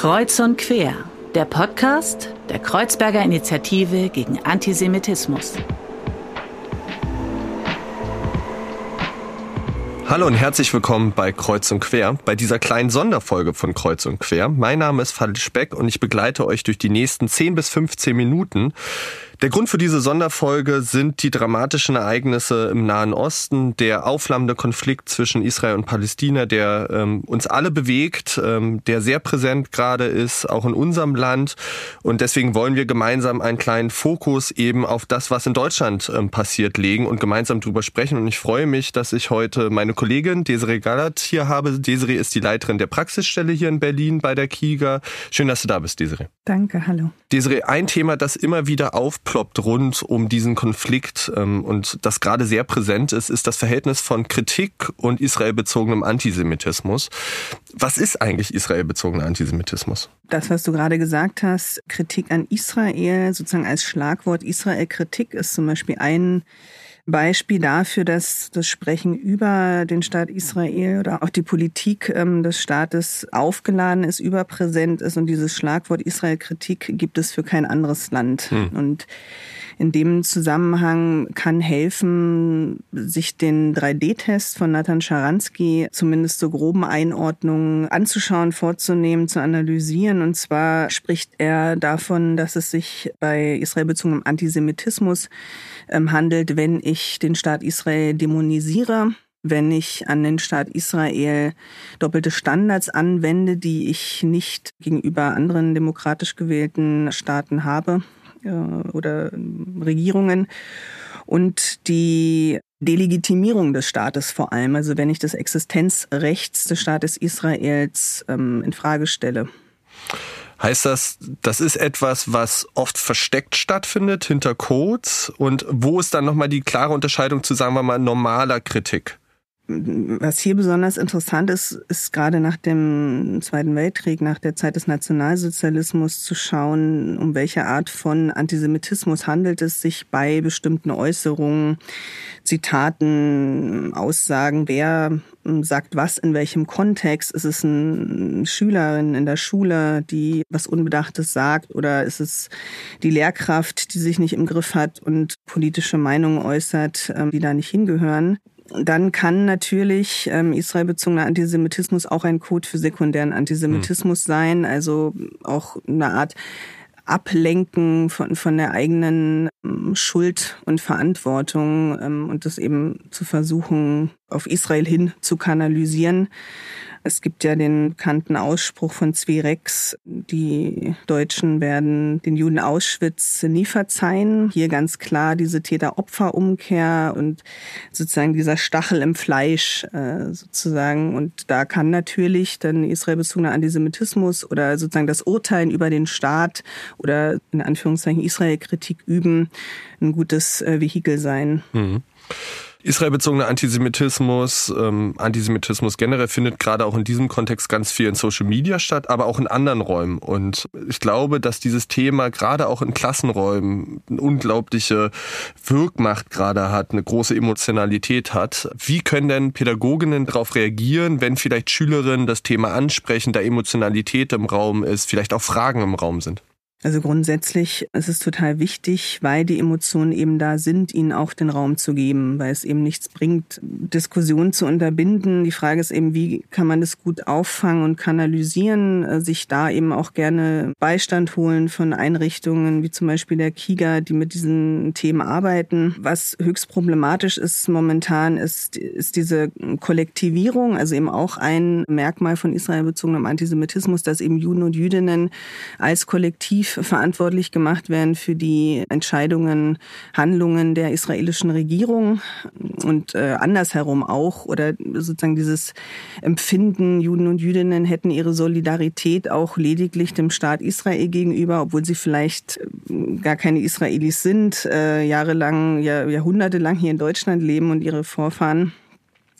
Kreuz und Quer, der Podcast der Kreuzberger Initiative gegen Antisemitismus. Hallo und herzlich willkommen bei Kreuz und Quer, bei dieser kleinen Sonderfolge von Kreuz und Quer. Mein Name ist Fadil Speck und ich begleite euch durch die nächsten 10 bis 15 Minuten der Grund für diese Sonderfolge sind die dramatischen Ereignisse im Nahen Osten, der aufflammende Konflikt zwischen Israel und Palästina, der ähm, uns alle bewegt, ähm, der sehr präsent gerade ist, auch in unserem Land. Und deswegen wollen wir gemeinsam einen kleinen Fokus eben auf das, was in Deutschland ähm, passiert, legen und gemeinsam drüber sprechen. Und ich freue mich, dass ich heute meine Kollegin Desiree Galat hier habe. Desiree ist die Leiterin der Praxisstelle hier in Berlin bei der KIGA. Schön, dass du da bist, Desiree. Danke, hallo. Desiree, ein Thema, das immer wieder aufploppt, aufploppt rund um diesen Konflikt ähm, und das gerade sehr präsent ist, ist das Verhältnis von Kritik und israelbezogenem Antisemitismus. Was ist eigentlich israelbezogener Antisemitismus? Das, was du gerade gesagt hast, Kritik an Israel, sozusagen als Schlagwort Israel-Kritik ist zum Beispiel ein Beispiel dafür, dass das Sprechen über den Staat Israel oder auch die Politik ähm, des Staates aufgeladen ist, überpräsent ist und dieses Schlagwort Israel-Kritik gibt es für kein anderes Land. Hm. Und in dem Zusammenhang kann helfen, sich den 3D-Test von Nathan Scharansky zumindest so groben Einordnungen anzuschauen, vorzunehmen, zu analysieren. Und zwar spricht er davon, dass es sich bei israelbezogenem Antisemitismus ähm, handelt, wenn ich den Staat Israel dämonisiere wenn ich an den Staat Israel doppelte Standards anwende, die ich nicht gegenüber anderen demokratisch gewählten Staaten habe oder ähm, Regierungen und die Delegitimierung des Staates vor allem, also wenn ich das Existenzrechts des Staates Israels ähm, in Frage stelle. Heißt das, das ist etwas, was oft versteckt stattfindet hinter Codes? Und wo ist dann nochmal die klare Unterscheidung zu, sagen wir mal, normaler Kritik? Was hier besonders interessant ist, ist gerade nach dem Zweiten Weltkrieg, nach der Zeit des Nationalsozialismus zu schauen, um welche Art von Antisemitismus handelt es sich bei bestimmten Äußerungen, Zitaten, Aussagen, wer sagt was in welchem Kontext. Ist es eine Schülerin in der Schule, die was Unbedachtes sagt oder ist es die Lehrkraft, die sich nicht im Griff hat und politische Meinungen äußert, ähm, die da nicht hingehören? Dann kann natürlich ähm, israelbezogener Antisemitismus auch ein Code für sekundären Antisemitismus hm. sein, also auch eine Art Ablenken von, von der eigenen ähm, Schuld und Verantwortung ähm, und das eben zu versuchen, auf Israel hin zu kanalisieren. Es gibt ja den bekannten Ausspruch von Zwirex, die Deutschen werden den Juden Auschwitz nie verzeihen. Hier ganz klar diese Täter-Opfer-Umkehr und sozusagen dieser Stachel im Fleisch äh, sozusagen. Und da kann natürlich dann israelbezogener Antisemitismus oder sozusagen das Urteilen über den Staat oder in Anführungszeichen Israel-Kritik üben ein gutes äh, Vehikel sein. Mhm. Israelbezogener Antisemitismus, ähm, Antisemitismus generell findet gerade auch in diesem Kontext ganz viel in Social Media statt, aber auch in anderen Räumen. Und ich glaube, dass dieses Thema gerade auch in Klassenräumen eine unglaubliche Wirkmacht gerade hat, eine große Emotionalität hat. Wie können denn Pädagoginnen darauf reagieren, wenn vielleicht Schülerinnen das Thema ansprechen, da Emotionalität im Raum ist, vielleicht auch Fragen im Raum sind? Also grundsätzlich ist es total wichtig, weil die Emotionen eben da sind, ihnen auch den Raum zu geben, weil es eben nichts bringt, Diskussionen zu unterbinden. Die Frage ist eben, wie kann man das gut auffangen und kanalisieren, äh, sich da eben auch gerne Beistand holen von Einrichtungen wie zum Beispiel der KIGA, die mit diesen Themen arbeiten. Was höchst problematisch ist momentan, ist, ist diese Kollektivierung, also eben auch ein Merkmal von Israel bezogenem Antisemitismus, dass eben Juden und Jüdinnen als Kollektiv verantwortlich gemacht werden für die Entscheidungen, Handlungen der israelischen Regierung und äh, andersherum auch. Oder sozusagen dieses Empfinden, Juden und Jüdinnen hätten ihre Solidarität auch lediglich dem Staat Israel gegenüber, obwohl sie vielleicht äh, gar keine Israelis sind, äh, jahrelang, Jahr, jahrhundertelang hier in Deutschland leben und ihre Vorfahren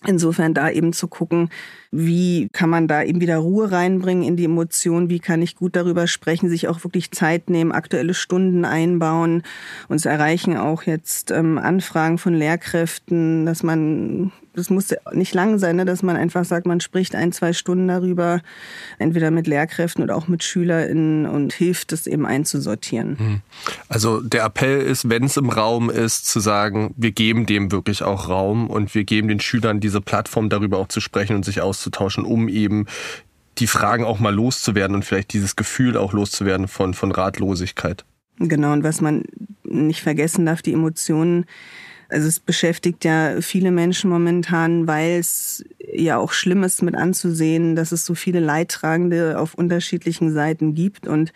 Insofern da eben zu gucken, Wie kann man da eben wieder Ruhe reinbringen in die Emotionen? Wie kann ich gut darüber sprechen, sich auch wirklich Zeit nehmen, aktuelle Stunden einbauen? Uns erreichen auch jetzt ähm, Anfragen von Lehrkräften, dass man das muss nicht lang sein, ne, dass man einfach sagt, man spricht ein, zwei Stunden darüber, entweder mit Lehrkräften oder auch mit SchülerInnen und hilft es eben einzusortieren. Hm. Also der Appell ist, wenn es im Raum ist, zu sagen, wir geben dem wirklich auch Raum und wir geben den Schülern diese Plattform, darüber auch zu sprechen und sich auszutauschen, um eben die Fragen auch mal loszuwerden und vielleicht dieses Gefühl auch loszuwerden von, von Ratlosigkeit. Genau, und was man nicht vergessen darf, die Emotionen also es beschäftigt ja viele Menschen momentan, weil es ja auch schlimm ist mit anzusehen, dass es so viele Leidtragende auf unterschiedlichen Seiten gibt und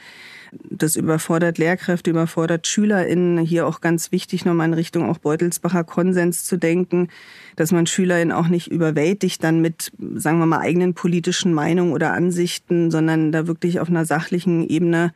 das überfordert Lehrkräfte, überfordert SchülerInnen. Hier auch ganz wichtig, nochmal in Richtung auch Beutelsbacher Konsens zu denken, dass man SchülerInnen auch nicht überwältigt dann mit, sagen wir mal, eigenen politischen Meinungen oder Ansichten, sondern da wirklich auf einer sachlichen Ebene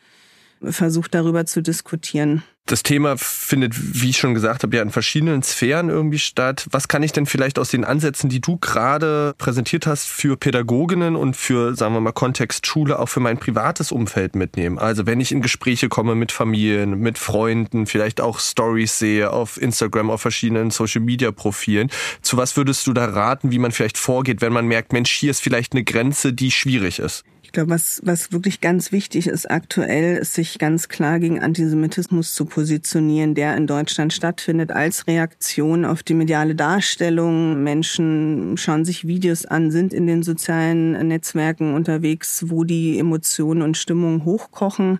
versucht, darüber zu diskutieren. Das Thema findet, wie ich schon gesagt habe, ja in verschiedenen Sphären irgendwie statt. Was kann ich denn vielleicht aus den Ansätzen, die du gerade präsentiert hast, für Pädagoginnen und für, sagen wir mal, Kontext Schule auch für mein privates Umfeld mitnehmen? Also wenn ich in Gespräche komme mit Familien, mit Freunden, vielleicht auch Stories sehe auf Instagram, auf verschiedenen Social-Media-Profilen. Zu was würdest du da raten, wie man vielleicht vorgeht, wenn man merkt, Mensch, hier ist vielleicht eine Grenze, die schwierig ist? Ich glaube, was, was wirklich ganz wichtig ist aktuell, ist sich ganz klar gegen Antisemitismus zu positionieren, der in Deutschland stattfindet, als Reaktion auf die mediale Darstellung. Menschen schauen sich Videos an, sind in den sozialen Netzwerken unterwegs, wo die Emotionen und Stimmungen hochkochen.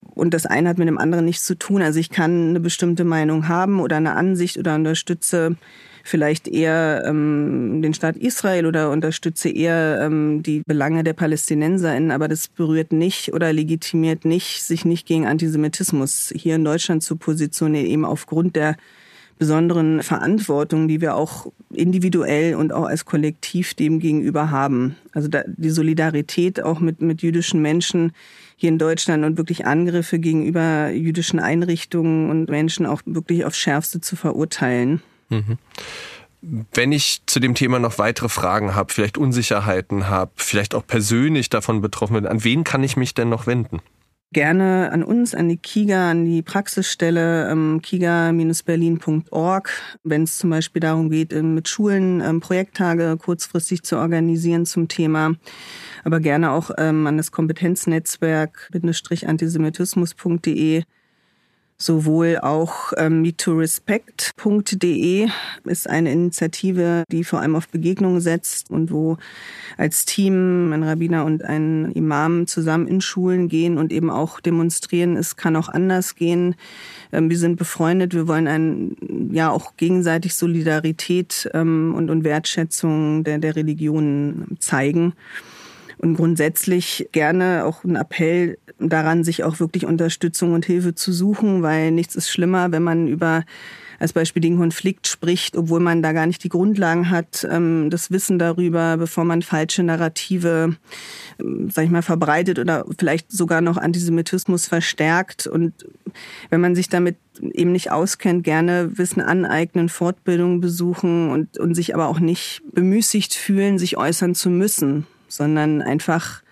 Und das eine hat mit dem anderen nichts zu tun. Also ich kann eine bestimmte Meinung haben oder eine Ansicht oder unterstütze vielleicht eher ähm, den Staat Israel oder unterstütze eher ähm, die Belange der PalästinenserInnen, aber das berührt nicht oder legitimiert nicht, sich nicht gegen Antisemitismus hier in Deutschland zu positionieren, eben aufgrund der besonderen Verantwortung, die wir auch individuell und auch als Kollektiv dem gegenüber haben. Also da, die Solidarität auch mit, mit jüdischen Menschen hier in Deutschland und wirklich Angriffe gegenüber jüdischen Einrichtungen und Menschen auch wirklich aufs Schärfste zu verurteilen. Mhm. Wenn ich zu dem Thema noch weitere Fragen habe, vielleicht Unsicherheiten habe, vielleicht auch persönlich davon betroffen bin, an wen kann ich mich denn noch wenden? Gerne an uns, an die KIGA, an die Praxisstelle ähm, kiga-berlin.org, wenn es zum Beispiel darum geht, ähm, mit Schulen ähm, Projekttage kurzfristig zu organisieren zum Thema. Aber gerne auch ähm, an das Kompetenznetzwerk-antisemitismus.de sowohl auch ähm, meetorespect.de ist eine Initiative, die vor allem auf Begegnungen setzt und wo als Team ein Rabbiner und ein Imam zusammen in Schulen gehen und eben auch demonstrieren, es kann auch anders gehen. Ähm, wir sind befreundet, wir wollen ein, ja auch gegenseitig Solidarität ähm, und, und Wertschätzung der, der Religionen zeigen. Und grundsätzlich gerne auch ein Appell daran, sich auch wirklich Unterstützung und Hilfe zu suchen, weil nichts ist schlimmer, wenn man über als Beispiel den Konflikt spricht, obwohl man da gar nicht die Grundlagen hat, ähm, das Wissen darüber, bevor man falsche Narrative, ähm, sag ich mal, verbreitet oder vielleicht sogar noch Antisemitismus verstärkt. Und wenn man sich damit eben nicht auskennt, gerne Wissen aneignen, Fortbildungen besuchen und, und sich aber auch nicht bemüßigt fühlen, sich äußern zu müssen sondern einfach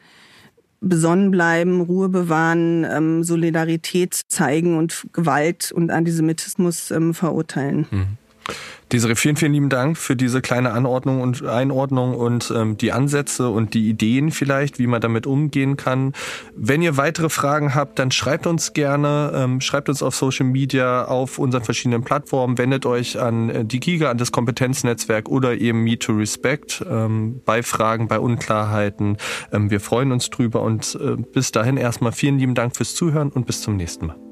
besonnen bleiben, Ruhe bewahren, ähm, Solidarität zeigen und Gewalt und Antisemitismus ähm, verurteilen. Mhm. Desiree, vielen, vielen lieben Dank für diese kleine Anordnung und Einordnung und ähm, die Ansätze und die Ideen vielleicht, wie man damit umgehen kann. Wenn ihr weitere Fragen habt, dann schreibt uns gerne, ähm, schreibt uns auf Social Media, auf unseren verschiedenen Plattformen, wendet euch an äh, die Giga, an das Kompetenznetzwerk oder eben Me to Respect ähm, bei Fragen, bei Unklarheiten. Ähm, wir freuen uns drüber und äh, bis dahin erstmal vielen lieben Dank fürs Zuhören und bis zum nächsten Mal.